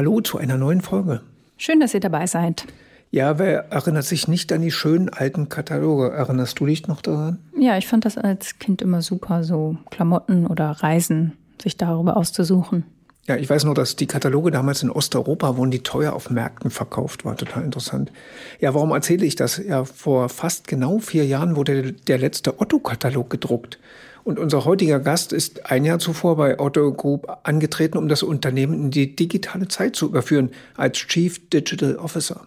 Hallo zu einer neuen Folge. Schön, dass ihr dabei seid. Ja, wer erinnert sich nicht an die schönen alten Kataloge? Erinnerst du dich noch daran? Ja, ich fand das als Kind immer super, so Klamotten oder Reisen, sich darüber auszusuchen. Ja, ich weiß nur, dass die Kataloge damals in Osteuropa wurden die teuer auf Märkten verkauft, war total interessant. Ja, warum erzähle ich das? Ja, vor fast genau vier Jahren wurde der letzte Otto-Katalog gedruckt. Und unser heutiger Gast ist ein Jahr zuvor bei Otto Group angetreten, um das Unternehmen in die digitale Zeit zu überführen, als Chief Digital Officer.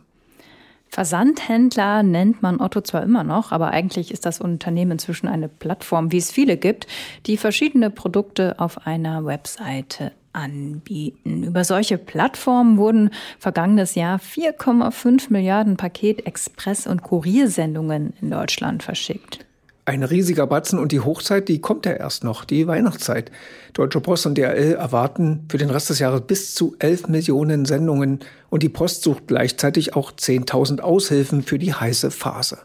Versandhändler nennt man Otto zwar immer noch, aber eigentlich ist das Unternehmen inzwischen eine Plattform, wie es viele gibt, die verschiedene Produkte auf einer Webseite anbieten. Über solche Plattformen wurden vergangenes Jahr 4,5 Milliarden Paket Express- und Kuriersendungen in Deutschland verschickt. Ein riesiger Batzen und die Hochzeit, die kommt ja erst noch, die Weihnachtszeit. Deutsche Post und DRL erwarten für den Rest des Jahres bis zu 11 Millionen Sendungen und die Post sucht gleichzeitig auch 10.000 Aushilfen für die heiße Phase.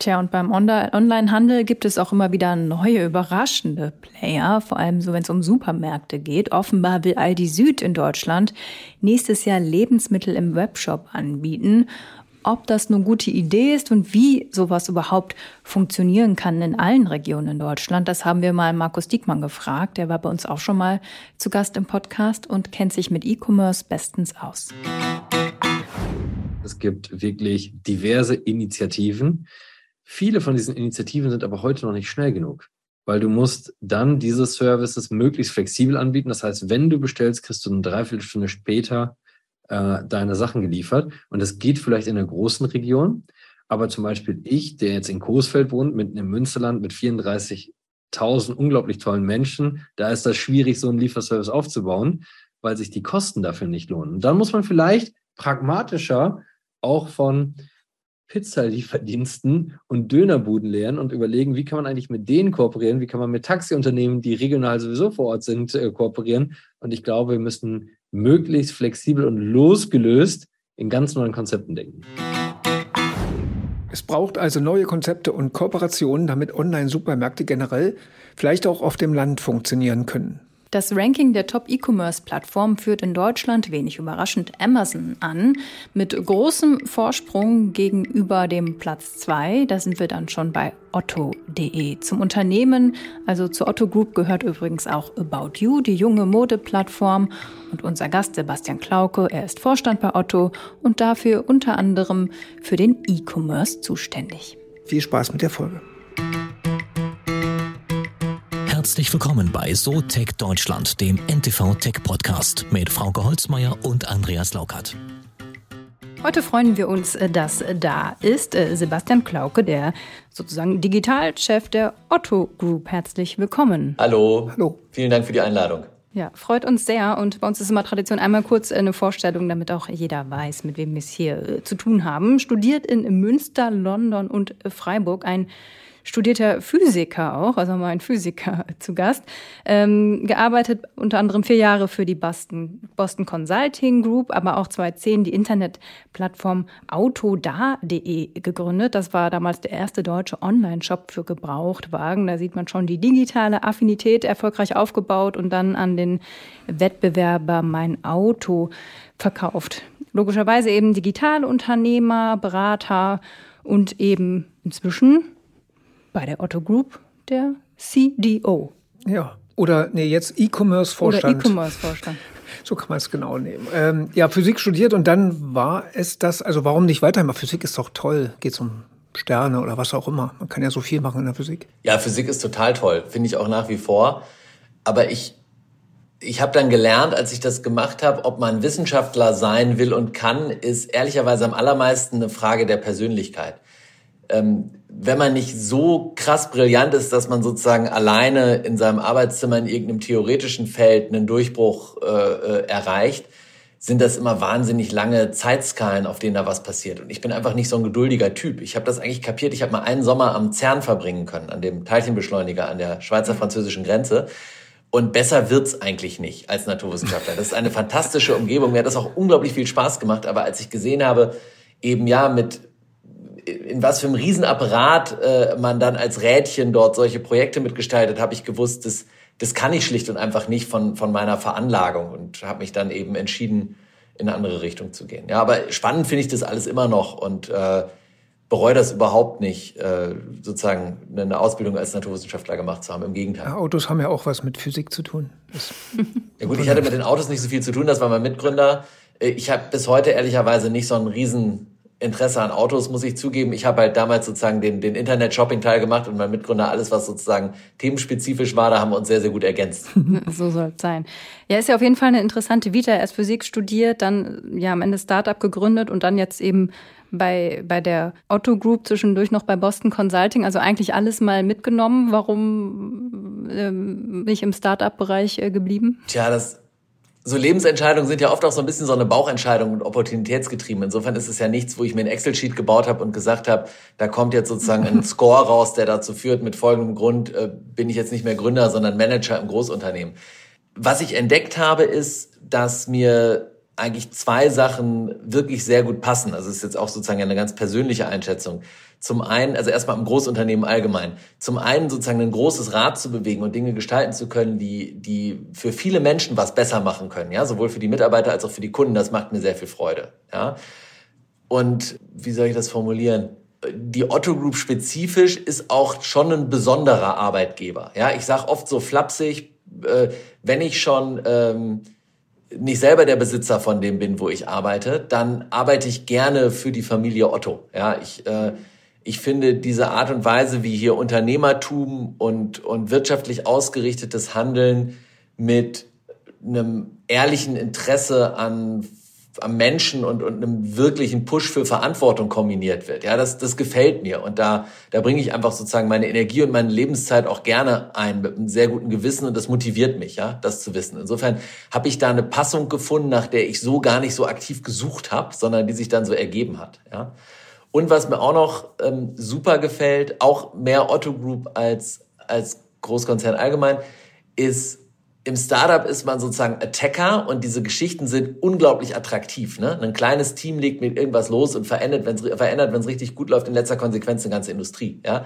Tja, und beim Onlinehandel gibt es auch immer wieder neue, überraschende Player, vor allem so, wenn es um Supermärkte geht. Offenbar will Aldi Süd in Deutschland nächstes Jahr Lebensmittel im Webshop anbieten ob das eine gute Idee ist und wie sowas überhaupt funktionieren kann in allen Regionen in Deutschland. Das haben wir mal Markus Diekmann gefragt. Der war bei uns auch schon mal zu Gast im Podcast und kennt sich mit E-Commerce bestens aus. Es gibt wirklich diverse Initiativen. Viele von diesen Initiativen sind aber heute noch nicht schnell genug, weil du musst dann diese Services möglichst flexibel anbieten. Das heißt, wenn du bestellst, kriegst du eine Dreiviertelstunde später äh, deine Sachen geliefert. Und das geht vielleicht in einer großen Region. Aber zum Beispiel ich, der jetzt in Coesfeld wohnt, mitten im Münsterland mit 34.000 unglaublich tollen Menschen, da ist das schwierig, so einen Lieferservice aufzubauen, weil sich die Kosten dafür nicht lohnen. Und dann muss man vielleicht pragmatischer auch von Pizzalieferdiensten und Dönerbuden lernen und überlegen, wie kann man eigentlich mit denen kooperieren, wie kann man mit Taxiunternehmen, die regional sowieso vor Ort sind, äh, kooperieren. Und ich glaube, wir müssen möglichst flexibel und losgelöst in ganz neuen Konzepten denken. Es braucht also neue Konzepte und Kooperationen, damit Online-Supermärkte generell vielleicht auch auf dem Land funktionieren können. Das Ranking der Top-E-Commerce-Plattformen führt in Deutschland wenig überraschend Amazon an, mit großem Vorsprung gegenüber dem Platz 2. Da sind wir dann schon bei otto.de. Zum Unternehmen, also zur Otto Group, gehört übrigens auch About You, die junge Modeplattform. Und unser Gast Sebastian Klauke, er ist Vorstand bei Otto und dafür unter anderem für den E-Commerce zuständig. Viel Spaß mit der Folge. Herzlich willkommen bei So Tech Deutschland, dem NTV Tech Podcast mit Frauke Holzmeier und Andreas Laukert. Heute freuen wir uns, äh, dass da ist äh, Sebastian Klauke, der sozusagen Digitalchef der Otto Group. Herzlich willkommen. Hallo. Hallo. Vielen Dank für die Einladung. Ja, freut uns sehr. Und bei uns ist immer Tradition einmal kurz eine Vorstellung, damit auch jeder weiß, mit wem wir es hier äh, zu tun haben. Studiert in Münster, London und Freiburg. Ein studierter Physiker auch, also mal ein Physiker zu Gast, ähm, gearbeitet unter anderem vier Jahre für die Boston, Boston Consulting Group, aber auch 2010 die Internetplattform autoda.de gegründet. Das war damals der erste deutsche Online-Shop für Gebrauchtwagen. Da sieht man schon die digitale Affinität erfolgreich aufgebaut und dann an den Wettbewerber Mein Auto verkauft. Logischerweise eben Digitalunternehmer, Berater und eben inzwischen bei der Otto Group der CDO. Ja, oder nee, jetzt E-Commerce-Vorstand. Oder E-Commerce-Vorstand. So kann man es genau nehmen. Ähm, ja, Physik studiert und dann war es das, also warum nicht weitermachen? Physik ist doch toll, geht es um Sterne oder was auch immer. Man kann ja so viel machen in der Physik. Ja, Physik ist total toll, finde ich auch nach wie vor. Aber ich, ich habe dann gelernt, als ich das gemacht habe, ob man Wissenschaftler sein will und kann, ist ehrlicherweise am allermeisten eine Frage der Persönlichkeit. Ähm, wenn man nicht so krass brillant ist, dass man sozusagen alleine in seinem Arbeitszimmer in irgendeinem theoretischen Feld einen Durchbruch äh, äh, erreicht, sind das immer wahnsinnig lange Zeitskalen, auf denen da was passiert. Und ich bin einfach nicht so ein geduldiger Typ. Ich habe das eigentlich kapiert. Ich habe mal einen Sommer am CERN verbringen können, an dem Teilchenbeschleuniger an der Schweizer-französischen Grenze. Und besser wird's eigentlich nicht als Naturwissenschaftler. Das ist eine fantastische Umgebung. Mir hat das auch unglaublich viel Spaß gemacht. Aber als ich gesehen habe, eben ja mit in was für einem Riesenapparat äh, man dann als Rädchen dort solche Projekte mitgestaltet, habe ich gewusst, das, das kann ich schlicht und einfach nicht von, von meiner Veranlagung und habe mich dann eben entschieden, in eine andere Richtung zu gehen. Ja, aber spannend finde ich das alles immer noch und äh, bereue das überhaupt nicht, äh, sozusagen eine Ausbildung als Naturwissenschaftler gemacht zu haben. Im Gegenteil. Ja, Autos haben ja auch was mit Physik zu tun. Ja gut, ich hatte mit den Autos nicht so viel zu tun, das war mein Mitgründer. Äh, ich habe bis heute ehrlicherweise nicht so ein Rieseninteresse an Autos, muss ich zugeben. Ich habe halt damals sozusagen den, den Internet-Shopping-Teil gemacht und mein Mitgründer alles, was sozusagen themenspezifisch war, da haben wir uns sehr, sehr gut ergänzt. so soll es sein. Ja, ist ja auf jeden Fall eine interessante Vita. Erst Physik studiert, dann ja am Ende Startup gegründet und dann jetzt eben bei, bei der Otto Group, zwischendurch noch bei Boston Consulting, also eigentlich alles mal mitgenommen. Warum ähm, nicht im Startup-Bereich äh, geblieben? Tja, das so Lebensentscheidungen sind ja oft auch so ein bisschen so eine Bauchentscheidung und opportunitätsgetrieben. Insofern ist es ja nichts, wo ich mir ein Excel-Sheet gebaut habe und gesagt habe, da kommt jetzt sozusagen ein Score raus, der dazu führt, mit folgendem Grund äh, bin ich jetzt nicht mehr Gründer, sondern Manager im Großunternehmen. Was ich entdeckt habe, ist, dass mir eigentlich zwei Sachen wirklich sehr gut passen. Also es ist jetzt auch sozusagen eine ganz persönliche Einschätzung. Zum einen, also erstmal im Großunternehmen allgemein. Zum einen sozusagen ein großes Rad zu bewegen und Dinge gestalten zu können, die, die für viele Menschen was besser machen können. Ja, sowohl für die Mitarbeiter als auch für die Kunden. Das macht mir sehr viel Freude. Ja. Und wie soll ich das formulieren? Die Otto Group spezifisch ist auch schon ein besonderer Arbeitgeber. Ja, ich sage oft so flapsig, äh, wenn ich schon ähm, nicht selber der Besitzer von dem bin, wo ich arbeite, dann arbeite ich gerne für die Familie Otto. Ja, ich, äh, ich finde diese Art und Weise, wie hier Unternehmertum und, und wirtschaftlich ausgerichtetes Handeln mit einem ehrlichen Interesse an am Menschen und, und einem wirklichen Push für Verantwortung kombiniert wird. Ja, das, das gefällt mir. Und da, da bringe ich einfach sozusagen meine Energie und meine Lebenszeit auch gerne ein mit einem sehr guten Gewissen und das motiviert mich, ja, das zu wissen. Insofern habe ich da eine Passung gefunden, nach der ich so gar nicht so aktiv gesucht habe, sondern die sich dann so ergeben hat. Ja. Und was mir auch noch ähm, super gefällt, auch mehr Otto Group als, als Großkonzern allgemein, ist im Startup ist man sozusagen Attacker und diese Geschichten sind unglaublich attraktiv. Ne? Ein kleines Team legt mit irgendwas los und verändert, wenn es richtig gut läuft, in letzter Konsequenz eine ganze Industrie. Ja?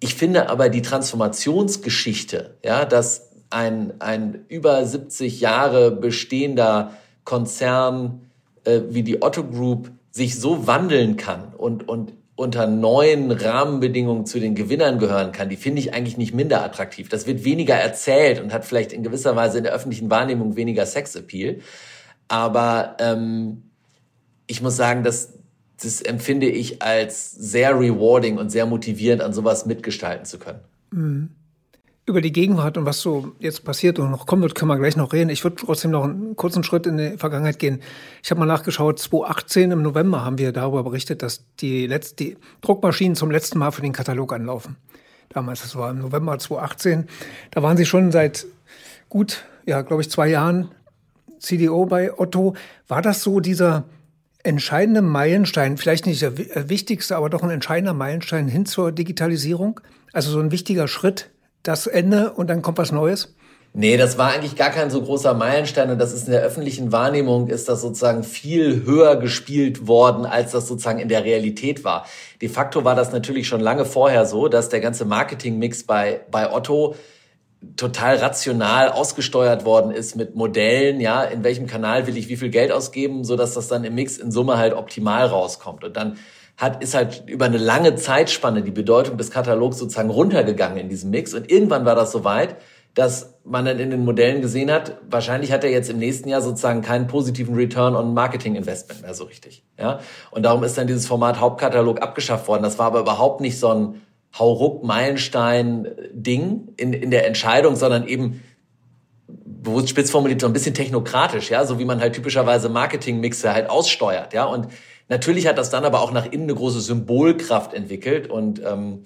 Ich finde aber die Transformationsgeschichte, ja, dass ein, ein über 70 Jahre bestehender Konzern äh, wie die Otto Group sich so wandeln kann und, und unter neuen Rahmenbedingungen zu den Gewinnern gehören kann, die finde ich eigentlich nicht minder attraktiv. Das wird weniger erzählt und hat vielleicht in gewisser Weise in der öffentlichen Wahrnehmung weniger Sexappeal. Aber ähm, ich muss sagen, dass das empfinde ich als sehr rewarding und sehr motivierend, an sowas mitgestalten zu können. Mhm über die Gegenwart und was so jetzt passiert und noch kommen wird, können wir gleich noch reden. Ich würde trotzdem noch einen kurzen Schritt in die Vergangenheit gehen. Ich habe mal nachgeschaut, 2018 im November haben wir darüber berichtet, dass die, letzte, die Druckmaschinen zum letzten Mal für den Katalog anlaufen. Damals, das war im November 2018. Da waren sie schon seit gut, ja, glaube ich, zwei Jahren CDO bei Otto. War das so dieser entscheidende Meilenstein, vielleicht nicht der wichtigste, aber doch ein entscheidender Meilenstein hin zur Digitalisierung? Also so ein wichtiger Schritt das Ende und dann kommt was Neues? Nee, das war eigentlich gar kein so großer Meilenstein und das ist in der öffentlichen Wahrnehmung ist das sozusagen viel höher gespielt worden, als das sozusagen in der Realität war. De facto war das natürlich schon lange vorher so, dass der ganze Marketingmix bei, bei Otto total rational ausgesteuert worden ist mit Modellen, ja, in welchem Kanal will ich wie viel Geld ausgeben, so dass das dann im Mix in Summe halt optimal rauskommt. Und dann hat, ist halt über eine lange Zeitspanne die Bedeutung des Katalogs sozusagen runtergegangen in diesem Mix. Und irgendwann war das so weit, dass man dann in den Modellen gesehen hat, wahrscheinlich hat er jetzt im nächsten Jahr sozusagen keinen positiven Return on Marketing Investment mehr so richtig. Ja? Und darum ist dann dieses Format Hauptkatalog abgeschafft worden. Das war aber überhaupt nicht so ein Hauruck-Meilenstein-Ding in, in der Entscheidung, sondern eben bewusst spitz formuliert so ein bisschen technokratisch, ja, so wie man halt typischerweise Marketing-Mixe halt aussteuert, ja. Und Natürlich hat das dann aber auch nach innen eine große Symbolkraft entwickelt und ähm,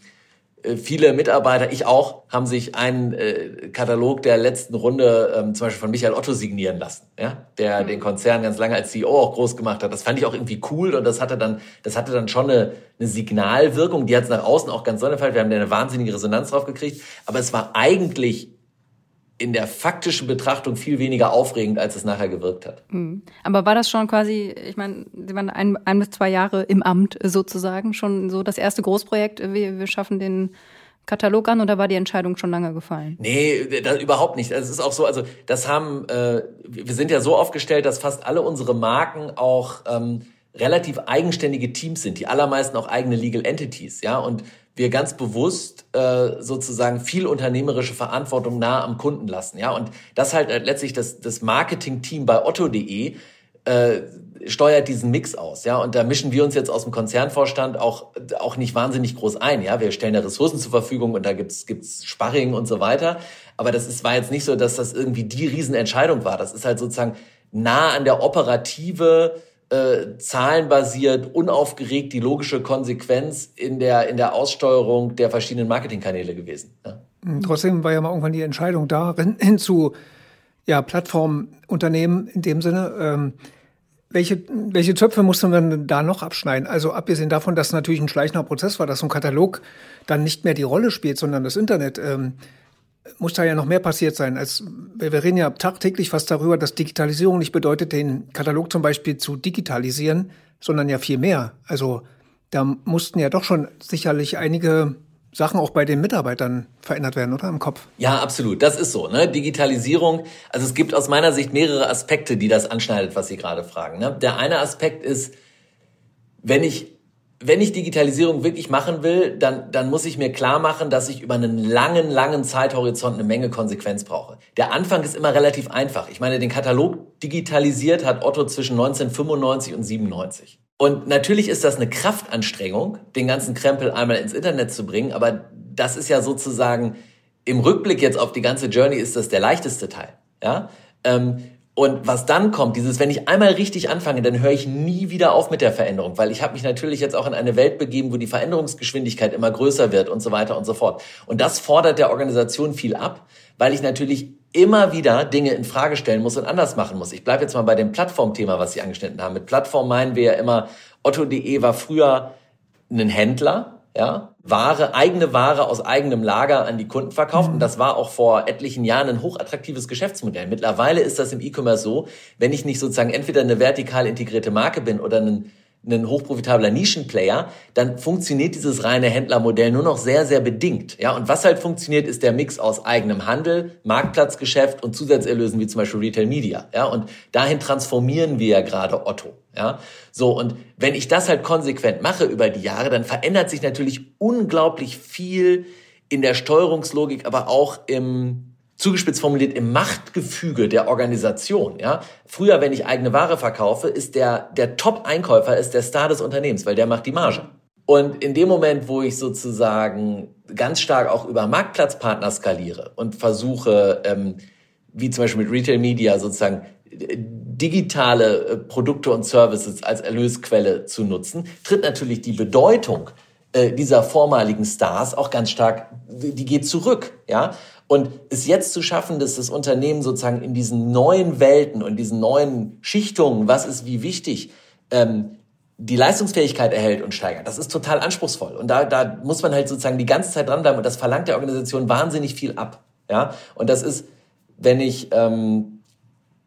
äh, viele Mitarbeiter, ich auch, haben sich einen äh, Katalog der letzten Runde ähm, zum Beispiel von Michael Otto signieren lassen, ja, der mhm. den Konzern ganz lange als CEO auch groß gemacht hat. Das fand ich auch irgendwie cool und das hatte dann, das hatte dann schon eine, eine Signalwirkung. Die hat es nach außen auch ganz sonderfall. Wir haben da eine wahnsinnige Resonanz drauf gekriegt. Aber es war eigentlich in der faktischen Betrachtung viel weniger aufregend, als es nachher gewirkt hat. Mhm. Aber war das schon quasi, ich meine, Sie waren ein, ein bis zwei Jahre im Amt sozusagen, schon so das erste Großprojekt, wir, wir schaffen den Katalog an oder war die Entscheidung schon lange gefallen? Nee, das, überhaupt nicht. Es ist auch so, also das haben, äh, wir sind ja so aufgestellt, dass fast alle unsere Marken auch ähm, relativ eigenständige Teams sind, die allermeisten auch eigene Legal Entities, ja, und wir ganz bewusst äh, sozusagen viel unternehmerische Verantwortung nah am Kunden lassen, ja, und das halt letztlich das, das Marketing-Team bei Otto.de äh, steuert diesen Mix aus, ja, und da mischen wir uns jetzt aus dem Konzernvorstand auch auch nicht wahnsinnig groß ein, ja, wir stellen da Ressourcen zur Verfügung und da gibt's gibt's Sparring und so weiter, aber das ist war jetzt nicht so, dass das irgendwie die Riesenentscheidung war, das ist halt sozusagen nah an der operative äh, zahlenbasiert, unaufgeregt die logische Konsequenz in der, in der Aussteuerung der verschiedenen Marketingkanäle gewesen. Ja. Mhm, trotzdem war ja mal irgendwann die Entscheidung da, hin zu ja, Plattformunternehmen in dem Sinne. Ähm, welche, welche Zöpfe musste man da noch abschneiden? Also abgesehen davon, dass natürlich ein schleichender Prozess war, dass so ein Katalog dann nicht mehr die Rolle spielt, sondern das Internet. Ähm, muss da ja noch mehr passiert sein. Als, wir reden ja tagtäglich fast darüber, dass Digitalisierung nicht bedeutet, den Katalog zum Beispiel zu digitalisieren, sondern ja viel mehr. Also da mussten ja doch schon sicherlich einige Sachen auch bei den Mitarbeitern verändert werden, oder im Kopf? Ja, absolut. Das ist so. Ne? Digitalisierung. Also es gibt aus meiner Sicht mehrere Aspekte, die das anschneidet, was Sie gerade fragen. Ne? Der eine Aspekt ist, wenn ich wenn ich Digitalisierung wirklich machen will, dann, dann muss ich mir klar machen, dass ich über einen langen, langen Zeithorizont eine Menge Konsequenz brauche. Der Anfang ist immer relativ einfach. Ich meine, den Katalog digitalisiert hat Otto zwischen 1995 und 97. Und natürlich ist das eine Kraftanstrengung, den ganzen Krempel einmal ins Internet zu bringen, aber das ist ja sozusagen im Rückblick jetzt auf die ganze Journey ist das der leichteste Teil. Ja? Ähm, und was dann kommt, dieses, wenn ich einmal richtig anfange, dann höre ich nie wieder auf mit der Veränderung, weil ich habe mich natürlich jetzt auch in eine Welt begeben, wo die Veränderungsgeschwindigkeit immer größer wird und so weiter und so fort. Und das fordert der Organisation viel ab, weil ich natürlich immer wieder Dinge in Frage stellen muss und anders machen muss. Ich bleibe jetzt mal bei dem Plattformthema, was Sie angeschnitten haben. Mit Plattform meinen wir ja immer, Otto.de war früher ein Händler, ja, Ware, eigene Ware aus eigenem Lager an die Kunden verkauft. Mhm. Und das war auch vor etlichen Jahren ein hochattraktives Geschäftsmodell. Mittlerweile ist das im E-Commerce so, wenn ich nicht sozusagen entweder eine vertikal integrierte Marke bin oder ein ein hochprofitabler Nischenplayer, dann funktioniert dieses reine Händlermodell nur noch sehr, sehr bedingt. Ja, und was halt funktioniert, ist der Mix aus eigenem Handel, Marktplatzgeschäft und Zusatzerlösen wie zum Beispiel Retail Media. Ja, und dahin transformieren wir ja gerade Otto. Ja, so. Und wenn ich das halt konsequent mache über die Jahre, dann verändert sich natürlich unglaublich viel in der Steuerungslogik, aber auch im, zugespitzt formuliert im Machtgefüge der Organisation. Ja, früher, wenn ich eigene Ware verkaufe, ist der der Top-Einkäufer ist der Star des Unternehmens, weil der macht die Marge. Und in dem Moment, wo ich sozusagen ganz stark auch über Marktplatzpartner skaliere und versuche, ähm, wie zum Beispiel mit Retail Media sozusagen digitale äh, Produkte und Services als Erlösquelle zu nutzen, tritt natürlich die Bedeutung äh, dieser vormaligen Stars auch ganz stark, die geht zurück, ja. Und es jetzt zu schaffen, dass das Unternehmen sozusagen in diesen neuen Welten und diesen neuen Schichtungen, was ist wie wichtig, ähm, die Leistungsfähigkeit erhält und steigert, das ist total anspruchsvoll. Und da, da muss man halt sozusagen die ganze Zeit dranbleiben und das verlangt der Organisation wahnsinnig viel ab. Ja, und das ist, wenn ich ähm,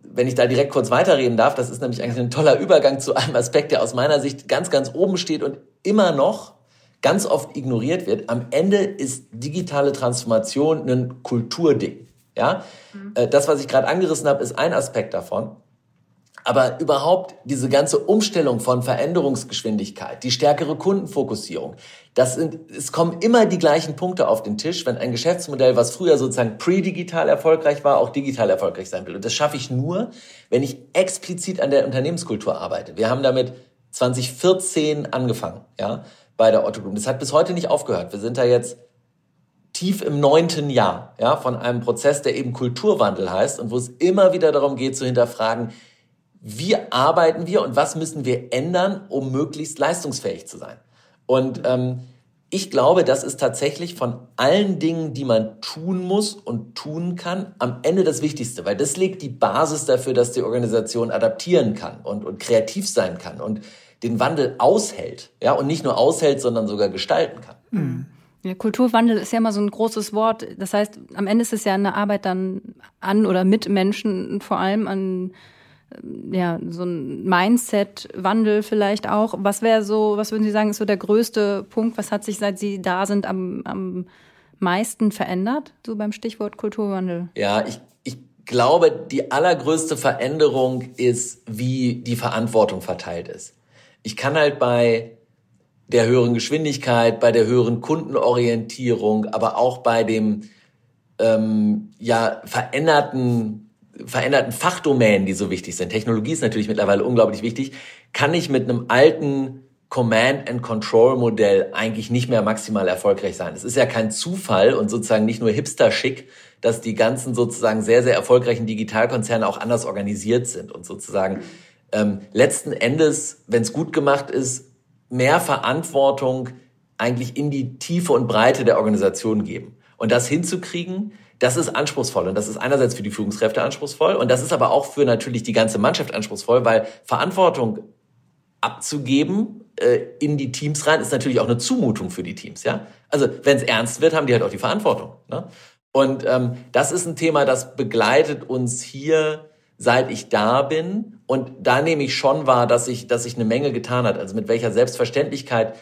wenn ich da direkt kurz weiterreden darf, das ist nämlich eigentlich ein toller Übergang zu einem Aspekt, der aus meiner Sicht ganz, ganz oben steht und immer noch ganz oft ignoriert wird. Am Ende ist digitale Transformation ein Kulturding. Ja, mhm. Äh, das, was ich gerade angerissen habe, ist ein Aspekt davon. Aber überhaupt diese ganze Umstellung von Veränderungsgeschwindigkeit, die stärkere Kundenfokussierung, das sind, es kommen immer die gleichen Punkte auf den Tisch, wenn ein Geschäftsmodell, was früher sozusagen pre-digital erfolgreich war, auch digital erfolgreich sein will. Und das schaffe ich nur, wenn ich explizit an der Unternehmenskultur arbeite. Wir haben damit 2014 angefangen, ja bei der Otto Group. Das hat bis heute nicht aufgehört. Wir sind da jetzt tief im neunten Jahr ja, von einem Prozess, der eben Kulturwandel heißt und wo es immer wieder darum geht zu hinterfragen, wie arbeiten wir und was müssen wir ändern, um möglichst leistungsfähig zu sein. Und ähm, ich glaube, das ist tatsächlich von allen Dingen, die man tun muss und tun kann, am Ende das Wichtigste, weil das legt die Basis dafür, dass die Organisation adaptieren kann und, und kreativ sein kann. Und den Wandel aushält, ja, und nicht nur aushält, sondern sogar gestalten kann. Mhm. Ja, Kulturwandel ist ja immer so ein großes Wort. Das heißt, am Ende ist es ja eine Arbeit dann an oder mit Menschen, vor allem an ja, so ein Mindset-Wandel vielleicht auch. Was wäre so, was würden Sie sagen, ist so der größte Punkt? Was hat sich, seit Sie da sind, am, am meisten verändert, so beim Stichwort Kulturwandel? Ja, ich, ich glaube, die allergrößte Veränderung ist, wie die Verantwortung verteilt ist. Ich kann halt bei der höheren Geschwindigkeit, bei der höheren Kundenorientierung, aber auch bei dem ähm, ja veränderten veränderten Fachdomänen, die so wichtig sind. Technologie ist natürlich mittlerweile unglaublich wichtig. Kann ich mit einem alten Command and Control Modell eigentlich nicht mehr maximal erfolgreich sein. Es ist ja kein Zufall und sozusagen nicht nur hipster-schick, dass die ganzen sozusagen sehr, sehr erfolgreichen Digitalkonzerne auch anders organisiert sind und sozusagen ähm, letzten Endes, wenn es gut gemacht ist, mehr Verantwortung eigentlich in die Tiefe und Breite der Organisation geben. Und das hinzukriegen, das ist anspruchsvoll. Und das ist einerseits für die Führungskräfte anspruchsvoll und das ist aber auch für natürlich die ganze Mannschaft anspruchsvoll, weil Verantwortung abzugeben äh, in die Teams rein ist natürlich auch eine Zumutung für die Teams. Ja, also wenn es ernst wird, haben die halt auch die Verantwortung. Ne? Und ähm, das ist ein Thema, das begleitet uns hier seit ich da bin. Und da nehme ich schon wahr, dass sich dass ich eine Menge getan hat. Also mit welcher Selbstverständlichkeit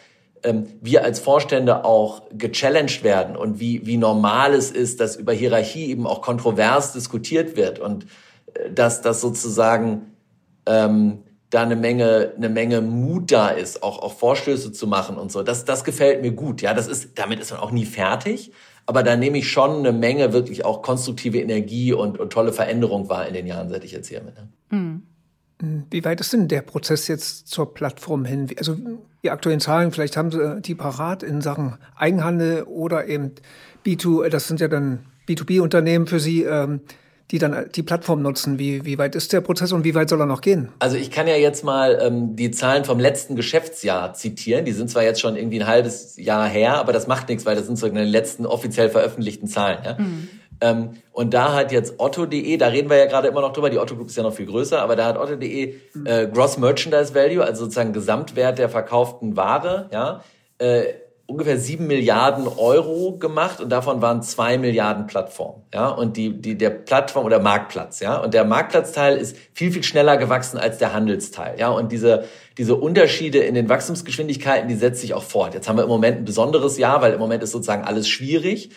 ähm, wir als Vorstände auch gechallenged werden und wie, wie normal es ist, dass über Hierarchie eben auch kontrovers diskutiert wird und äh, dass das sozusagen ähm, da eine Menge, eine Menge Mut da ist, auch, auch Vorstöße zu machen und so. Das, das gefällt mir gut. Ja, das ist, damit ist man auch nie fertig. Aber da nehme ich schon eine Menge wirklich auch konstruktive Energie und, und tolle Veränderung wahr in den Jahren, seit ich jetzt hier bin. Mhm. Wie weit ist denn der Prozess jetzt zur Plattform hin? Also die aktuellen Zahlen, vielleicht haben Sie die parat in Sachen Eigenhandel oder eben B2, das sind ja dann B2B-Unternehmen für Sie, ähm, die dann die Plattform nutzen. Wie, wie weit ist der Prozess und wie weit soll er noch gehen? Also ich kann ja jetzt mal ähm, die Zahlen vom letzten Geschäftsjahr zitieren. Die sind zwar jetzt schon irgendwie ein halbes Jahr her, aber das macht nichts, weil das sind so die letzten offiziell veröffentlichten Zahlen. Ja? Mhm. Ähm, und da hat jetzt Otto.de, da reden wir ja gerade immer noch drüber, die Otto Group ist ja noch viel größer, aber da hat Otto.de äh, Gross Merchandise Value, also sozusagen Gesamtwert der verkauften Ware, ja, äh, ungefähr sieben Milliarden Euro gemacht und davon waren zwei Milliarden Plattformen, ja, und die, die, der Plattform oder Marktplatz, ja, und der Marktplatzteil ist viel, viel schneller gewachsen als der Handelsteil, ja, und diese, diese Unterschiede in den Wachstumsgeschwindigkeiten, die setzt sich auch fort. Jetzt haben wir im Moment ein besonderes Jahr, weil im Moment ist sozusagen alles schwierig,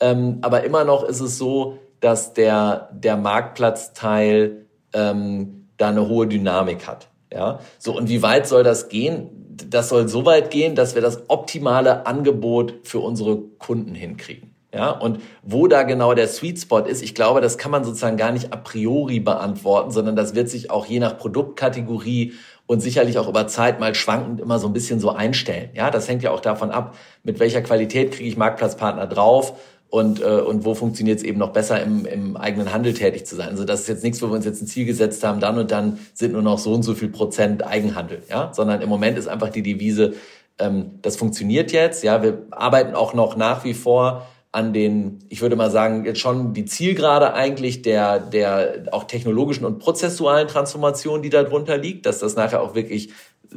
ähm, aber immer noch ist es so, dass der, der Marktplatzteil ähm, da eine hohe Dynamik hat. Ja, so und wie weit soll das gehen? Das soll so weit gehen, dass wir das optimale Angebot für unsere Kunden hinkriegen. Ja, und wo da genau der Sweet Spot ist, ich glaube, das kann man sozusagen gar nicht a priori beantworten, sondern das wird sich auch je nach Produktkategorie und sicherlich auch über Zeit mal schwankend immer so ein bisschen so einstellen. Ja, das hängt ja auch davon ab, mit welcher Qualität kriege ich Marktplatzpartner drauf und, äh, und wo funktioniert es eben noch besser im, im eigenen Handel tätig zu sein. Also das ist jetzt nichts, wo wir uns jetzt ein Ziel gesetzt haben, dann und dann sind nur noch so und so viel Prozent Eigenhandel, ja, sondern im Moment ist einfach die Devise, ähm, das funktioniert jetzt, ja, wir arbeiten auch noch nach wie vor an den, ich würde mal sagen, jetzt schon die Zielgerade eigentlich der, der auch technologischen und prozessualen Transformation, die da drunter liegt, dass das nachher auch wirklich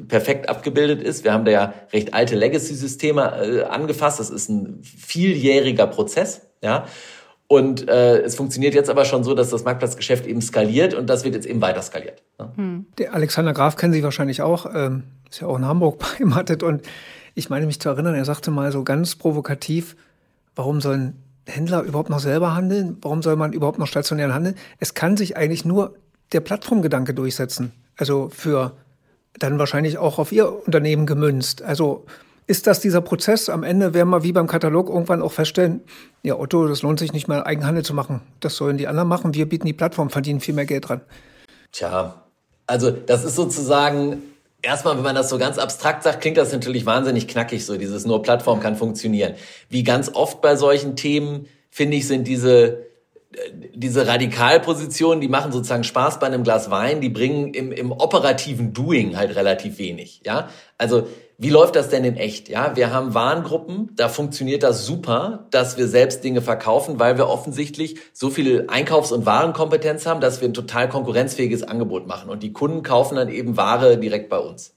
perfekt abgebildet ist. Wir haben da ja recht alte Legacy-Systeme äh, angefasst. Das ist ein vieljähriger Prozess, ja. Und äh, es funktioniert jetzt aber schon so, dass das Marktplatzgeschäft eben skaliert und das wird jetzt eben weiter skaliert. Ja. Hm. Der Alexander Graf kennen Sie wahrscheinlich auch, ähm, ist ja auch in Hamburg beheimatet und ich meine mich zu erinnern, er sagte mal so ganz provokativ, warum sollen Händler überhaupt noch selber handeln? Warum soll man überhaupt noch stationär handeln? Es kann sich eigentlich nur der Plattformgedanke durchsetzen. Also für dann wahrscheinlich auch auf Ihr Unternehmen gemünzt. Also ist das dieser Prozess? Am Ende werden wir wie beim Katalog irgendwann auch feststellen, ja Otto, das lohnt sich nicht mehr Eigenhandel zu machen. Das sollen die anderen machen. Wir bieten die Plattform, verdienen viel mehr Geld dran. Tja, also das ist sozusagen Erstmal, wenn man das so ganz abstrakt sagt, klingt das natürlich wahnsinnig knackig, so dieses nur Plattform kann funktionieren. Wie ganz oft bei solchen Themen, finde ich, sind diese diese Radikalpositionen, die machen sozusagen Spaß bei einem Glas Wein, die bringen im, im operativen Doing halt relativ wenig. Ja, also wie läuft das denn in echt? Ja, wir haben Warengruppen, da funktioniert das super, dass wir selbst Dinge verkaufen, weil wir offensichtlich so viel Einkaufs- und Warenkompetenz haben, dass wir ein total konkurrenzfähiges Angebot machen und die Kunden kaufen dann eben Ware direkt bei uns.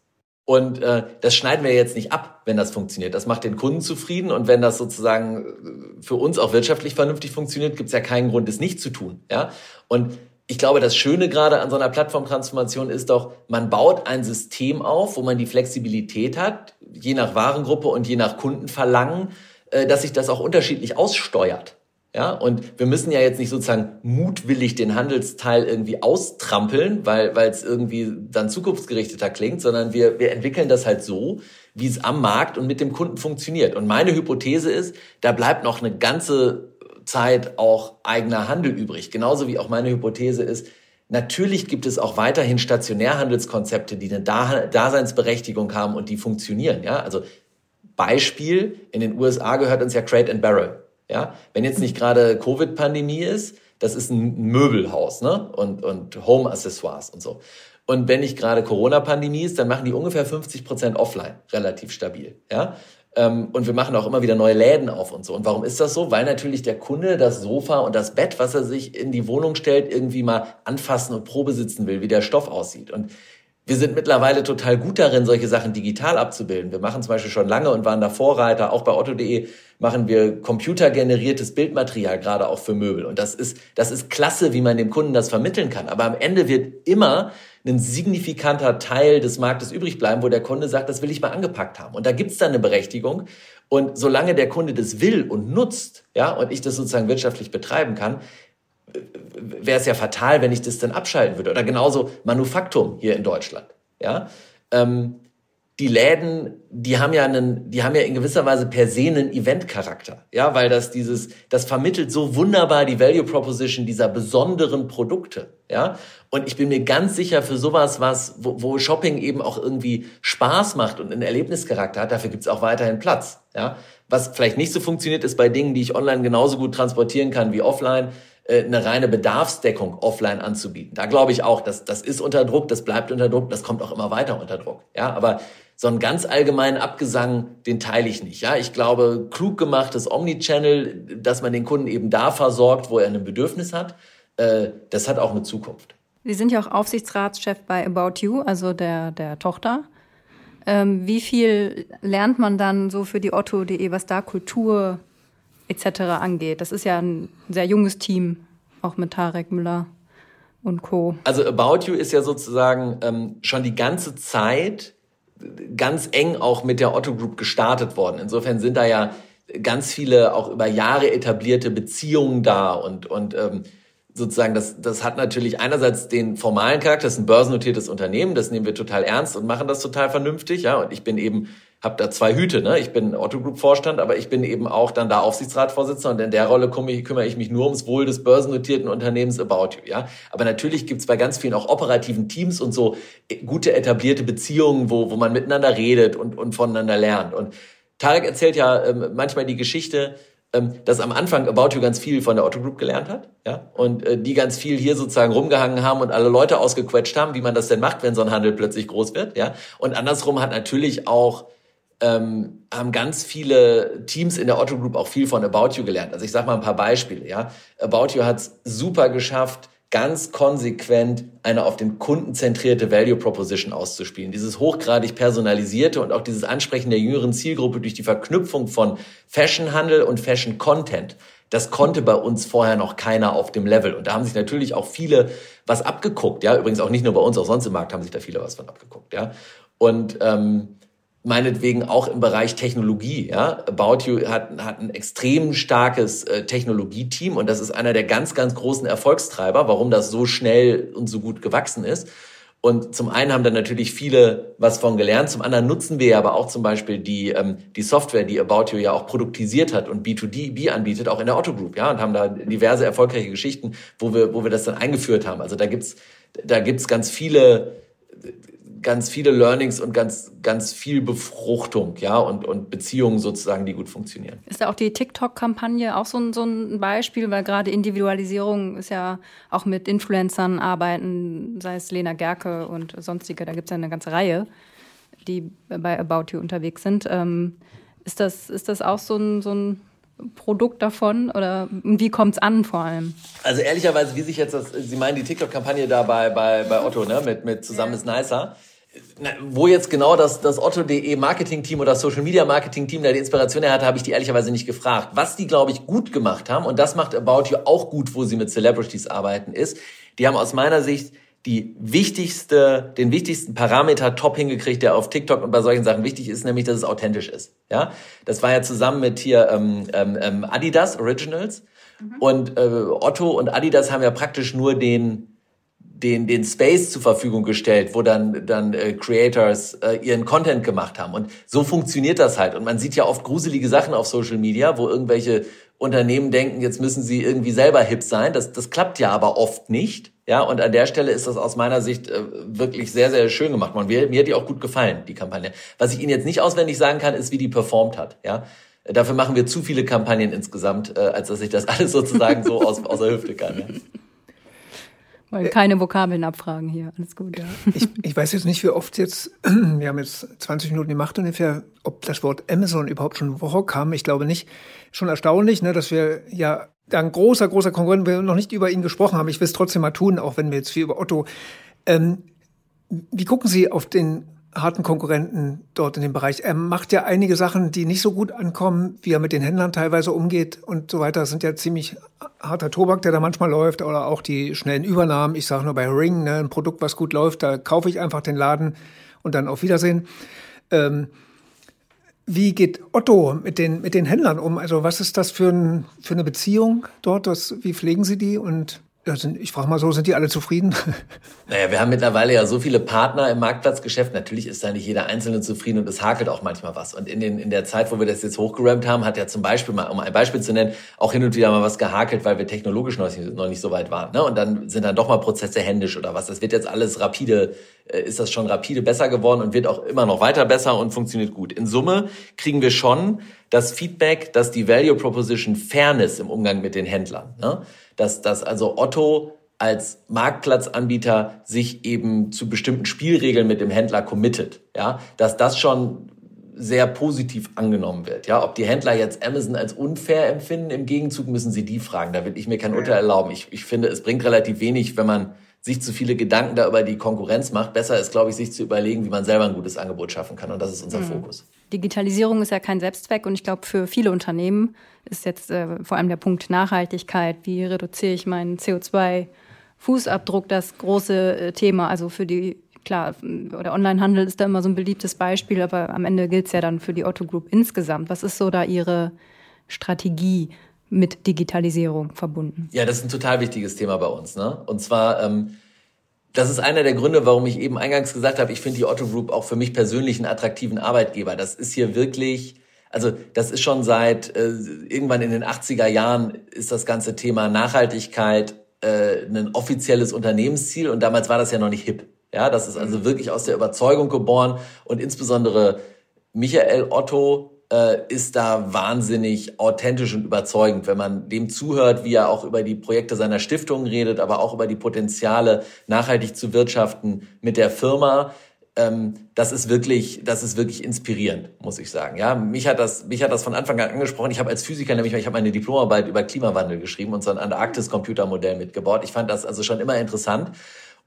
Und äh, das schneiden wir jetzt nicht ab, wenn das funktioniert. Das macht den Kunden zufrieden und wenn das sozusagen äh, für uns auch wirtschaftlich vernünftig funktioniert, gibt es ja keinen Grund, es nicht zu tun. Ja? Und ich glaube, das Schöne gerade an so einer Plattformtransformation ist doch, man baut ein System auf, wo man die Flexibilität hat, je nach Warengruppe und je nach Kundenverlangen, äh, dass sich das auch unterschiedlich aussteuert. Ja, und wir müssen ja jetzt nicht sozusagen mutwillig den Handelsteil irgendwie austrampeln, weil weil es irgendwie dann zukunftsgerichteter klingt, sondern wir, wir entwickeln das halt so, wie es am Markt und mit dem Kunden funktioniert. Und meine Hypothese ist, da bleibt noch eine ganze Zeit auch eigener Handel übrig. Genauso wie auch meine Hypothese ist, natürlich gibt es auch weiterhin Stationärhandelskonzepte, die eine Daseinsberechtigung haben und die funktionieren. Ja, also Beispiel, in den USA gehört uns ja Crate and Barrel. Ja, wenn jetzt nicht gerade Covid-Pandemie ist, das ist ein Möbelhaus, ne? Und, und Home-Accessoires und so. Und wenn nicht gerade Corona-Pandemie ist, dann machen die ungefähr 50 Prozent offline, relativ stabil. Ja? Ähm, und wir machen auch immer wieder neue Läden auf und so. Und warum ist das so? Weil natürlich der Kunde das Sofa und das Bett, was er sich in die Wohnung stellt, irgendwie mal anfassen und Probe sitzen will, wie der Stoff aussieht. Und wir sind mittlerweile total gut darin, solche Sachen digital abzubilden. Wir machen zum Beispiel schon lange und waren da Vorreiter, auch bei Otto.de machen wir computergeneriertes Bildmaterial, gerade auch für Möbel. Und das ist, das ist klasse, wie man dem Kunden das vermitteln kann. Aber am Ende wird immer ein signifikanter Teil des Marktes übrig bleiben, wo der Kunde sagt, das will ich mal angepackt haben. Und da gibt's dann eine Berechtigung. Und solange der Kunde das will und nutzt, ja, und ich das sozusagen wirtschaftlich betreiben kann, wäre es ja fatal, wenn ich das dann abschalten würde. Oder genauso Manufaktum hier in Deutschland. Ja, ähm, die Läden, die haben ja einen, die haben ja in gewisser Weise per se einen Event-Charakter. Ja, weil das dieses, das vermittelt so wunderbar die Value Proposition dieser besonderen Produkte. Ja, und ich bin mir ganz sicher für sowas, was, wo, wo Shopping eben auch irgendwie Spaß macht und einen Erlebnischarakter hat, dafür gibt's auch weiterhin Platz. Ja, was vielleicht nicht so funktioniert, ist bei Dingen, die ich online genauso gut transportieren kann wie offline eine reine Bedarfsdeckung offline anzubieten. Da glaube ich auch, dass das ist unter Druck, das bleibt unter Druck, das kommt auch immer weiter unter Druck. Ja, aber so einen ganz allgemeinen Abgesang, den teile ich nicht. Ja, ich glaube, klug gemachtes Omnichannel, dass man den Kunden eben da versorgt, wo er ein Bedürfnis hat, äh, das hat auch eine Zukunft. Sie sind ja auch Aufsichtsratschef bei About You, also der, der Tochter. Ähm, wie viel lernt man dann so für die Otto.de, was da Kultur etc. angeht? Das ist ja ein sehr junges Team, auch mit Tarek Müller und Co. Also About You ist ja sozusagen ähm, schon die ganze Zeit ganz eng auch mit der Otto Group gestartet worden. Insofern sind da ja ganz viele auch über Jahre etablierte Beziehungen da und, und ähm, sozusagen, das, das hat natürlich einerseits den formalen Charakter, das ist ein börsennotiertes Unternehmen, das nehmen wir total ernst und machen das total vernünftig, ja, und ich bin eben habe da zwei Hüte. Ne? Ich bin Otto Group Vorstand, aber ich bin eben auch dann da Aufsichtsratsvorsitzender und in der Rolle ich, kümmere ich mich nur ums Wohl des börsennotierten Unternehmens About You. Ja? Aber natürlich gibt's bei ganz vielen auch operativen Teams und so äh, gute etablierte Beziehungen, wo, wo man miteinander redet und, und voneinander lernt. Und Tarek erzählt ja ähm, manchmal die Geschichte, dass am Anfang About You ganz viel von der Otto Group gelernt hat, ja, und äh, die ganz viel hier sozusagen rumgehangen haben und alle Leute ausgequetscht haben, wie man das denn macht, wenn so ein Handel plötzlich groß wird, ja. Und andersrum hat natürlich auch ähm, haben ganz viele Teams in der Otto Group auch viel von About You gelernt. Also ich sage mal ein paar Beispiele. Ja, About You hat es super geschafft, ganz konsequent eine auf den Kunden zentrierte Value Proposition auszuspielen. Dieses hochgradig personalisierte und auch dieses Ansprechen der jüngeren Zielgruppe durch die Verknüpfung von Fashionhandel und Fashion Content. Das konnte bei uns vorher noch keiner auf dem Level. Und da haben sich natürlich auch viele was abgeguckt. Ja, übrigens auch nicht nur bei uns, auch sonst im Markt haben sich da viele was von abgeguckt. Ja, und ähm, meinetwegen auch im Bereich Technologie. Ja? About You hat, hat ein extrem starkes äh, Technologieteam und das ist einer der ganz, ganz großen Erfolgstreiber, warum das so schnell und so gut gewachsen ist. Und zum einen haben da natürlich viele was von gelernt, zum anderen nutzen wir aber auch zum Beispiel die, ähm, die Software, die About You ja auch produktisiert hat und B2D anbietet, auch in der Otto Group, ja, und haben da diverse erfolgreiche Geschichten, wo wir, wo wir das dann eingeführt haben. Also da gibt's da gibt's ganz viele ganz viele Learnings und ganz, ganz viel Befruchtung, ja, und, und Beziehungen sozusagen, die gut funktionieren. Ist da auch die TikTok-Kampagne auch so ein, so ein Beispiel, weil gerade Individualisierung ist ja auch mit Influencern arbeiten, sei es Lena Gerke und sonstige, da gibt es ja eine ganze Reihe, die bei About You unterwegs sind. Ähm, ist, das, ist das auch so ein, so ein Produkt davon oder wie kommt es an vor allem? Also ehrlicherweise, wie sich jetzt das, Sie meinen die TikTok-Kampagne da bei, bei, bei Otto, ne, mit, mit Zusammen ist nicer wo jetzt genau das, das Otto.de Marketing-Team oder Social Media Marketing-Team da die Inspiration her hat, habe ich die ehrlicherweise nicht gefragt. Was die, glaube ich, gut gemacht haben, und das macht About You auch gut, wo sie mit Celebrities arbeiten, ist, die haben aus meiner Sicht die wichtigste, den wichtigsten Parameter top hingekriegt, der auf TikTok und bei solchen Sachen wichtig ist, nämlich, dass es authentisch ist. Ja, das war ja zusammen mit hier ähm, ähm, ähm Adidas Originals mhm. und äh, Otto und Adidas haben ja praktisch nur den den, den Space zur Verfügung gestellt, wo dann, dann äh, Creators äh, ihren Content gemacht haben. Und so funktioniert das halt. Und man sieht ja oft gruselige Sachen auf Social Media, wo irgendwelche Unternehmen denken, jetzt müssen sie irgendwie selber hip sein. Das, das klappt ja aber oft nicht. Ja, und an der Stelle ist das aus meiner Sicht äh, wirklich sehr, sehr schön gemacht worden. Mir, mir hat die auch gut gefallen, die Kampagne. Was ich Ihnen jetzt nicht auswendig sagen kann, ist, wie die performt hat. Ja, dafür machen wir zu viele Kampagnen insgesamt, äh, als dass ich das alles sozusagen so aus, aus der Hüfte kann. Ja. Weil keine Vokabeln abfragen hier. Alles gut. Ja. Ich, ich weiß jetzt nicht, wie oft jetzt, wir haben jetzt 20 Minuten gemacht ungefähr, ob das Wort Amazon überhaupt schon vorkam. Ich glaube nicht. Schon erstaunlich, ne, dass wir ja ein großer, großer Konkurrent, wir noch nicht über ihn gesprochen haben. Ich will es trotzdem mal tun, auch wenn wir jetzt viel über Otto. Ähm, wie gucken Sie auf den harten Konkurrenten dort in dem Bereich. Er macht ja einige Sachen, die nicht so gut ankommen, wie er mit den Händlern teilweise umgeht und so weiter. Das sind ja ziemlich harter Tobak, der da manchmal läuft oder auch die schnellen Übernahmen. Ich sage nur bei Ring, ne, ein Produkt, was gut läuft, da kaufe ich einfach den Laden und dann auf Wiedersehen. Ähm, wie geht Otto mit den, mit den Händlern um? Also was ist das für, ein, für eine Beziehung dort? Das, wie pflegen Sie die und ich frage mal so, sind die alle zufrieden? Naja, wir haben mittlerweile ja so viele Partner im Marktplatzgeschäft. Natürlich ist da nicht jeder Einzelne zufrieden und es hakelt auch manchmal was. Und in, den, in der Zeit, wo wir das jetzt hochgerammt haben, hat ja zum Beispiel mal, um ein Beispiel zu nennen, auch hin und wieder mal was gehakelt, weil wir technologisch noch nicht, noch nicht so weit waren. Ne? Und dann sind dann doch mal Prozesse händisch oder was. Das wird jetzt alles rapide, äh, ist das schon rapide besser geworden und wird auch immer noch weiter besser und funktioniert gut. In Summe kriegen wir schon das Feedback, dass die Value Proposition Fairness im Umgang mit den Händlern. Ne? dass, dass also Otto als Marktplatzanbieter sich eben zu bestimmten Spielregeln mit dem Händler committet, ja, dass das schon sehr positiv angenommen wird. Ja, ob die Händler jetzt Amazon als unfair empfinden, im Gegenzug müssen sie die fragen. Da will ich mir kein Urteil erlauben. Ich, ich finde, es bringt relativ wenig, wenn man sich zu viele Gedanken da über die Konkurrenz macht. Besser ist, glaube ich, sich zu überlegen, wie man selber ein gutes Angebot schaffen kann. Und das ist unser mhm. Fokus. Digitalisierung ist ja kein Selbstzweck und ich glaube, für viele Unternehmen ist jetzt äh, vor allem der Punkt Nachhaltigkeit. Wie reduziere ich meinen CO2-Fußabdruck das große äh, Thema? Also für die, klar, der Onlinehandel ist da immer so ein beliebtes Beispiel, aber am Ende gilt es ja dann für die Otto Group insgesamt. Was ist so da Ihre Strategie? mit Digitalisierung verbunden? Ja, das ist ein total wichtiges Thema bei uns. Ne? Und zwar, ähm, das ist einer der Gründe, warum ich eben eingangs gesagt habe, ich finde die Otto Group auch für mich persönlich einen attraktiven Arbeitgeber. Das ist hier wirklich, also das ist schon seit äh, irgendwann in den 80er Jahren ist das ganze Thema Nachhaltigkeit äh, ein offizielles Unternehmensziel und damals war das ja noch nicht hip. Ja, das ist also wirklich aus der Überzeugung geboren und insbesondere Michael Otto ist da wahnsinnig authentisch und überzeugend, wenn man dem zuhört, wie er auch über die Projekte seiner Stiftung redet, aber auch über die Potenziale, nachhaltig zu wirtschaften mit der Firma. Ähm, das ist wirklich, das ist wirklich inspirierend, muss ich sagen. Ja, mich hat das, mich hat das von Anfang an angesprochen. Ich habe als Physiker nämlich, ich habe meine Diplomarbeit über Klimawandel geschrieben und so ein Antarktis-Computermodell mitgebaut. Ich fand das also schon immer interessant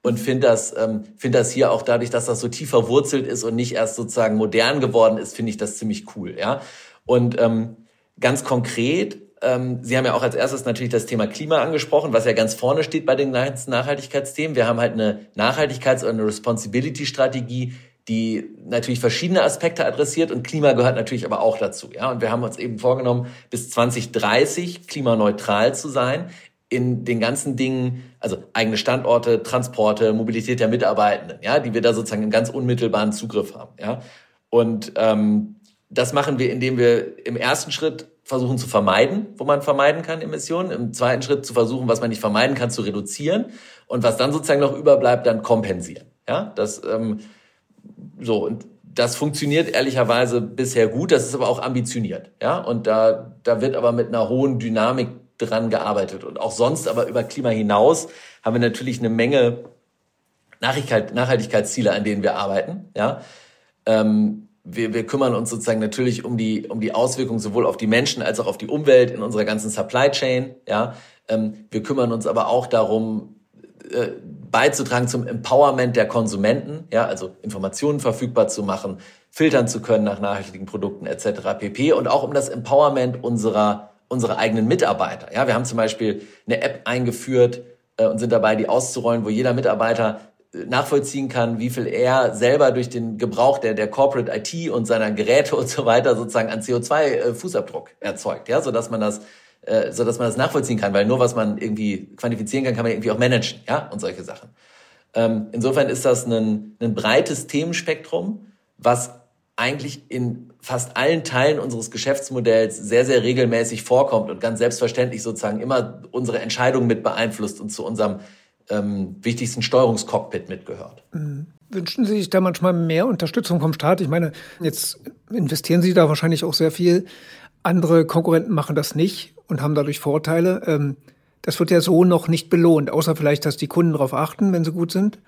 und finde das, ähm, finde das hier auch dadurch, dass das so tief verwurzelt ist und nicht erst sozusagen modern geworden ist, finde ich das ziemlich cool, ja. Und ähm, ganz konkret, ähm, Sie haben ja auch als erstes natürlich das Thema Klima angesprochen, was ja ganz vorne steht bei den ganzen Nachhaltigkeitsthemen. Wir haben halt eine Nachhaltigkeits- und eine Responsibility-Strategie, die natürlich verschiedene Aspekte adressiert und Klima gehört natürlich aber auch dazu. Ja, und wir haben uns eben vorgenommen, bis 2030 klimaneutral zu sein in den ganzen Dingen, also eigene Standorte, Transporte, Mobilität der Mitarbeitenden, ja, die wir da sozusagen im ganz unmittelbaren Zugriff haben, ja. Und ähm, das machen wir, indem wir im ersten Schritt versuchen zu vermeiden, wo man vermeiden kann Emissionen, im zweiten Schritt zu versuchen, was man nicht vermeiden kann, zu reduzieren und was dann sozusagen noch überbleibt, dann kompensieren, ja. Das ähm, so und das funktioniert ehrlicherweise bisher gut, das ist aber auch ambitioniert, ja. Und da da wird aber mit einer hohen Dynamik dran gearbeitet. Und auch sonst, aber über Klima hinaus, haben wir natürlich eine Menge Nachhaltigkeit, Nachhaltigkeitsziele, an denen wir arbeiten. Ja, ähm, wir, wir kümmern uns sozusagen natürlich um die, um die Auswirkungen sowohl auf die Menschen als auch auf die Umwelt in unserer ganzen Supply Chain. Ja, ähm, wir kümmern uns aber auch darum, äh, beizutragen zum Empowerment der Konsumenten, ja, also Informationen verfügbar zu machen, filtern zu können nach nachhaltigen Produkten etc. pp. Und auch um das Empowerment unserer unsere eigenen Mitarbeiter. Ja, wir haben zum Beispiel eine App eingeführt, äh, und sind dabei, die auszurollen, wo jeder Mitarbeiter äh, nachvollziehen kann, wie viel er selber durch den Gebrauch der, der Corporate IT und seiner Geräte und so weiter sozusagen an CO2-Fußabdruck äh, erzeugt, ja, sodass man das äh, so dass man das nachvollziehen kann, weil nur was man irgendwie quantifizieren kann, kann man irgendwie auch managen, ja, und solche Sachen. Ähm, insofern ist das ein, ein breites Themenspektrum, was eigentlich in fast allen Teilen unseres Geschäftsmodells sehr, sehr regelmäßig vorkommt und ganz selbstverständlich sozusagen immer unsere Entscheidungen mit beeinflusst und zu unserem ähm, wichtigsten Steuerungscockpit mitgehört. Mhm. Wünschen Sie sich da manchmal mehr Unterstützung vom Staat? Ich meine, jetzt investieren Sie da wahrscheinlich auch sehr viel. Andere Konkurrenten machen das nicht und haben dadurch Vorteile. Ähm, das wird ja so noch nicht belohnt, außer vielleicht, dass die Kunden darauf achten, wenn sie gut sind.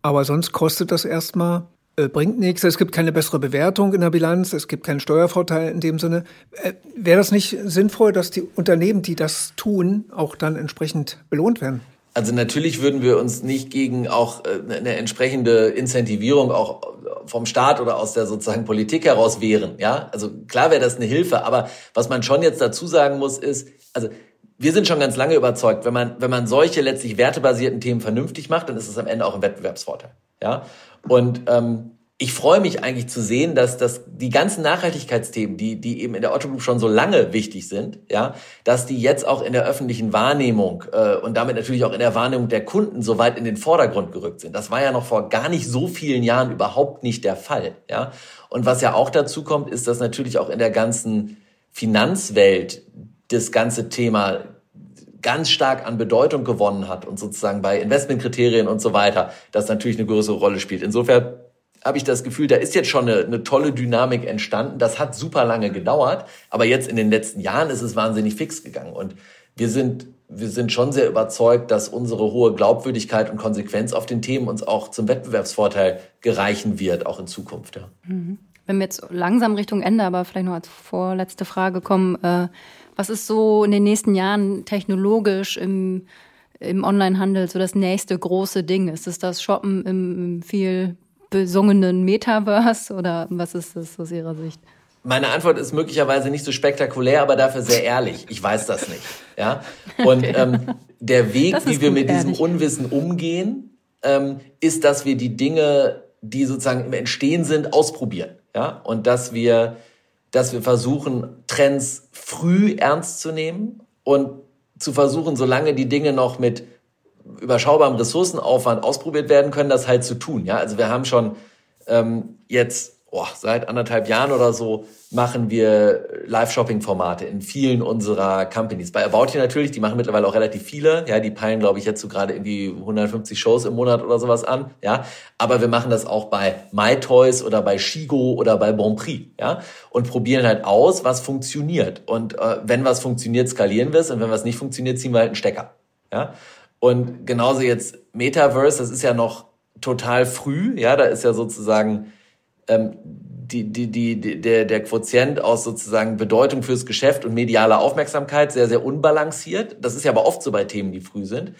Aber sonst kostet das erstmal bringt nichts, es gibt keine bessere Bewertung in der Bilanz, es gibt keinen Steuervorteil in dem Sinne. Äh, Wäre das nicht sinnvoll, dass die Unternehmen, die das tun, auch dann entsprechend belohnt werden? Also natürlich würden wir uns nicht gegen auch äh, eine entsprechende Incentivierung auch vom Staat oder aus der sozusagen Politik heraus wehren. Ja, also klar wäre das eine Hilfe, aber was man schon jetzt dazu sagen muss, ist, also wir sind schon ganz lange überzeugt, wenn man, wenn man solche letztlich wertebasierten Themen vernünftig macht, dann ist es am Ende auch ein Wettbewerbsvorteil. Ja, und ähm, ich freue mich eigentlich zu sehen, dass, dass die ganzen Nachhaltigkeitsthemen, die, die eben in der Otto Group schon so lange wichtig sind, ja, dass die jetzt auch in der öffentlichen Wahrnehmung äh, und damit natürlich auch in der Wahrnehmung der Kunden so weit in den Vordergrund gerückt sind. Das war ja noch vor gar nicht so vielen Jahren überhaupt nicht der Fall. Ja. Und was ja auch dazu kommt, ist, dass natürlich auch in der ganzen Finanzwelt das ganze Thema ganz stark an Bedeutung gewonnen hat und sozusagen bei Investmentkriterien und so weiter, das natürlich eine größere Rolle spielt. Insofern habe ich das Gefühl, da ist jetzt schon eine, eine tolle Dynamik entstanden. Das hat super lange gedauert, aber jetzt in den letzten Jahren ist es wahnsinnig fix gegangen. Und wir sind, wir sind schon sehr überzeugt, dass unsere hohe Glaubwürdigkeit und Konsequenz auf den Themen uns auch zum Wettbewerbsvorteil gereichen wird, auch in Zukunft. Ja. Mhm. Wenn wir jetzt langsam Richtung Ende, aber vielleicht noch als vorletzte Frage kommen, äh, was ist so in den nächsten Jahren technologisch im, im Onlinehandel so das nächste große Ding? Ist es das Shoppen im, im viel besungenen Metaverse oder was ist das aus Ihrer Sicht? Meine Antwort ist möglicherweise nicht so spektakulär, aber dafür sehr ehrlich. Ich weiß das nicht. Ja? Und okay. ähm, der Weg, wie wir mit ehrlich. diesem Unwissen umgehen, ähm, ist, dass wir die Dinge, die sozusagen im Entstehen sind, ausprobieren. Ja? Und dass wir dass wir versuchen, Trends früh ernst zu nehmen und zu versuchen, solange die Dinge noch mit überschaubarem Ressourcenaufwand ausprobiert werden können, das halt zu tun. Ja, also wir haben schon ähm, jetzt oh, seit anderthalb Jahren oder so machen wir Live-Shopping-Formate in vielen unserer Companies. Bei About You natürlich, die machen mittlerweile auch relativ viele. Ja, die peilen, glaube ich, jetzt so gerade irgendwie 150 Shows im Monat oder sowas an. Ja, aber wir machen das auch bei MyToys oder bei Shigo oder bei Bonprix. Ja, und probieren halt aus, was funktioniert. Und äh, wenn was funktioniert, skalieren wir es. Und wenn was nicht funktioniert, ziehen wir halt einen Stecker. Ja, und genauso jetzt Metaverse, das ist ja noch total früh. Ja, da ist ja sozusagen ähm, die, die, die, der, der Quotient aus sozusagen Bedeutung fürs Geschäft und medialer Aufmerksamkeit sehr, sehr unbalanciert. Das ist ja aber oft so bei Themen, die früh sind.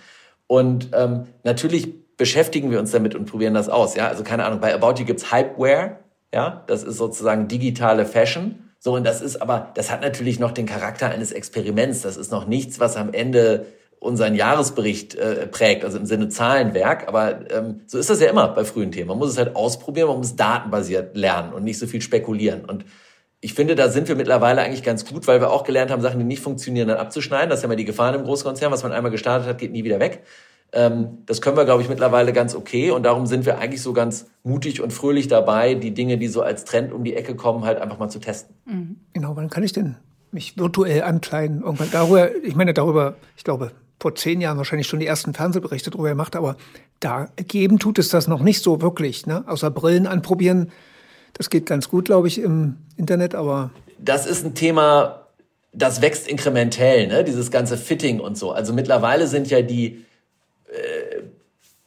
Und ähm, natürlich beschäftigen wir uns damit und probieren das aus. Ja, also keine Ahnung, bei About You gibt's Hypeware. Ja, das ist sozusagen digitale Fashion. So, und das ist aber, das hat natürlich noch den Charakter eines Experiments. Das ist noch nichts, was am Ende unseren Jahresbericht äh, prägt, also im Sinne Zahlenwerk. Aber ähm, so ist das ja immer bei frühen Themen. Man muss es halt ausprobieren, man muss datenbasiert lernen und nicht so viel spekulieren. Und ich finde, da sind wir mittlerweile eigentlich ganz gut, weil wir auch gelernt haben, Sachen, die nicht funktionieren, dann abzuschneiden. Das ist ja mal die Gefahr im Großkonzern. Was man einmal gestartet hat, geht nie wieder weg. Ähm, das können wir, glaube ich, mittlerweile ganz okay. Und darum sind wir eigentlich so ganz mutig und fröhlich dabei, die Dinge, die so als Trend um die Ecke kommen, halt einfach mal zu testen. Mhm. Genau, wann kann ich denn mich virtuell ankleiden? Irgendwann darüber, ich meine, darüber, ich glaube, vor zehn Jahren wahrscheinlich schon die ersten Fernsehberichte darüber gemacht, aber da geben tut es das noch nicht so wirklich. Ne? Außer Brillen anprobieren, das geht ganz gut, glaube ich, im Internet, aber. Das ist ein Thema, das wächst inkrementell, ne? dieses ganze Fitting und so. Also mittlerweile sind ja die äh,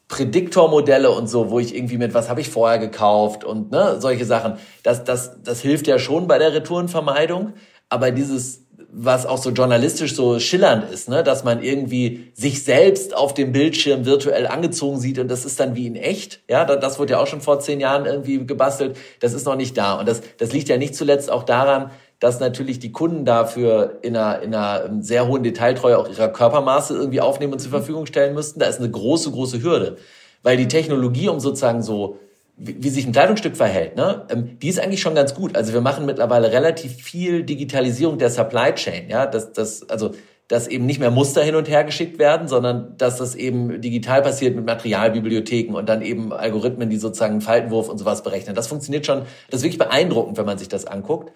Prädiktormodelle und so, wo ich irgendwie mit, was habe ich vorher gekauft und ne, solche Sachen, das, das, das hilft ja schon bei der Retourenvermeidung. Aber dieses was auch so journalistisch so schillernd ist, ne? dass man irgendwie sich selbst auf dem Bildschirm virtuell angezogen sieht und das ist dann wie in echt. Ja, das wurde ja auch schon vor zehn Jahren irgendwie gebastelt. Das ist noch nicht da und das, das liegt ja nicht zuletzt auch daran, dass natürlich die Kunden dafür in einer, in einer sehr hohen Detailtreue auch ihrer Körpermaße irgendwie aufnehmen und zur Verfügung stellen müssten. Da ist eine große, große Hürde. Weil die Technologie, um sozusagen so, wie, wie sich ein Kleidungsstück verhält, ne, ähm, die ist eigentlich schon ganz gut. Also wir machen mittlerweile relativ viel Digitalisierung der Supply Chain. Ja, das, das, also dass eben nicht mehr Muster hin und her geschickt werden, sondern dass das eben digital passiert mit Materialbibliotheken und dann eben Algorithmen, die sozusagen Faltenwurf und sowas berechnen. Das funktioniert schon, das ist wirklich beeindruckend, wenn man sich das anguckt.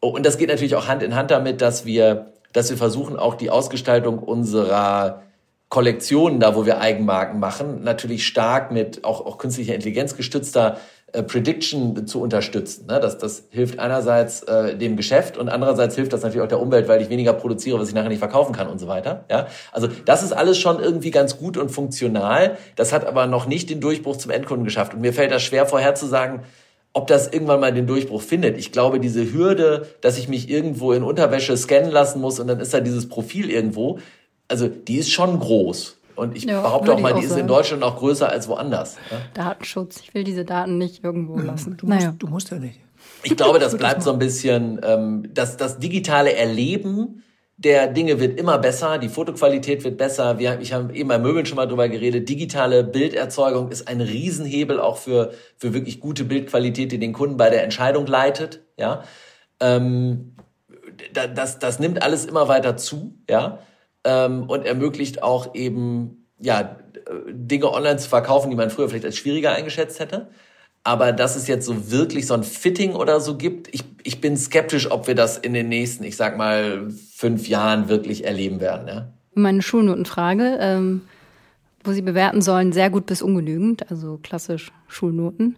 Oh, und das geht natürlich auch Hand in Hand damit, dass wir, dass wir versuchen, auch die Ausgestaltung unserer Kollektionen, da wo wir Eigenmarken machen, natürlich stark mit auch, auch künstlicher Intelligenz gestützter äh, Prediction zu unterstützen. Ne? Das, das hilft einerseits äh, dem Geschäft und andererseits hilft das natürlich auch der Umwelt, weil ich weniger produziere, was ich nachher nicht verkaufen kann und so weiter. Ja? Also das ist alles schon irgendwie ganz gut und funktional. Das hat aber noch nicht den Durchbruch zum Endkunden geschafft. Und mir fällt das schwer vorherzusagen, ob das irgendwann mal den Durchbruch findet. Ich glaube, diese Hürde, dass ich mich irgendwo in Unterwäsche scannen lassen muss und dann ist da dieses Profil irgendwo, also die ist schon groß. Und ich ja, behaupte auch mal, die ist in Deutschland auch größer als woanders. Ja? Datenschutz. Ich will diese Daten nicht irgendwo lassen. Du musst, naja. du musst ja nicht. Ich glaube, das bleibt so ein bisschen, ähm, das, das digitale Erleben der Dinge wird immer besser, die Fotoqualität wird besser. Wir, ich habe eben bei Möbeln schon mal drüber geredet. Digitale Bilderzeugung ist ein Riesenhebel auch für, für wirklich gute Bildqualität, die den Kunden bei der Entscheidung leitet. Ja, ähm, das, das nimmt alles immer weiter zu. Ja, ähm, und ermöglicht auch eben ja Dinge online zu verkaufen, die man früher vielleicht als schwieriger eingeschätzt hätte. Aber dass es jetzt so wirklich so ein Fitting oder so gibt, ich, ich bin skeptisch, ob wir das in den nächsten, ich sag mal, fünf Jahren wirklich erleben werden. Ja? Meine Schulnotenfrage, ähm, wo Sie bewerten sollen, sehr gut bis ungenügend, also klassisch Schulnoten.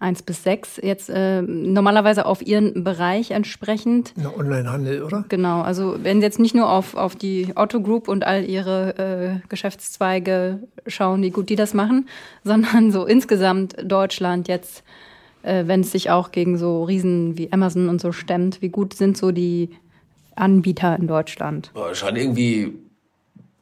1 bis 6, jetzt äh, normalerweise auf Ihren Bereich entsprechend. Na, Onlinehandel, oder? Genau, also wenn Sie jetzt nicht nur auf, auf die Otto Group und all Ihre äh, Geschäftszweige schauen, wie gut die das machen, sondern so insgesamt Deutschland jetzt, äh, wenn es sich auch gegen so Riesen wie Amazon und so stemmt, wie gut sind so die Anbieter in Deutschland? Boah, schon irgendwie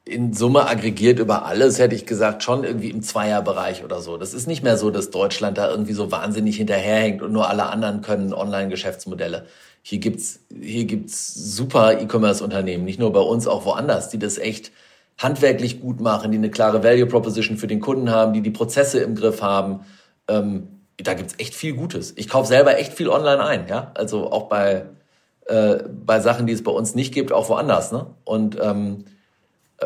in Summe aggregiert über alles, hätte ich gesagt, schon irgendwie im Zweierbereich oder so. Das ist nicht mehr so, dass Deutschland da irgendwie so wahnsinnig hinterherhängt und nur alle anderen können Online-Geschäftsmodelle. Hier gibt's, hier gibt's super E-Commerce-Unternehmen, nicht nur bei uns, auch woanders, die das echt handwerklich gut machen, die eine klare Value Proposition für den Kunden haben, die die Prozesse im Griff haben. Ähm, da gibt's echt viel Gutes. Ich kaufe selber echt viel online ein, ja. Also auch bei, äh, bei Sachen, die es bei uns nicht gibt, auch woanders. Ne? Und ähm, äh,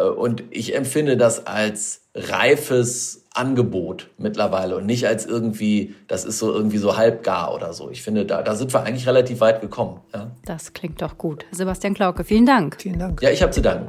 und ich empfinde das als reifes Angebot mittlerweile und nicht als irgendwie, das ist so irgendwie so halbgar oder so. Ich finde, da, da sind wir eigentlich relativ weit gekommen. Ja. Das klingt doch gut. Sebastian Klauke, vielen Dank. Vielen Dank. Ja, ich habe zu danken.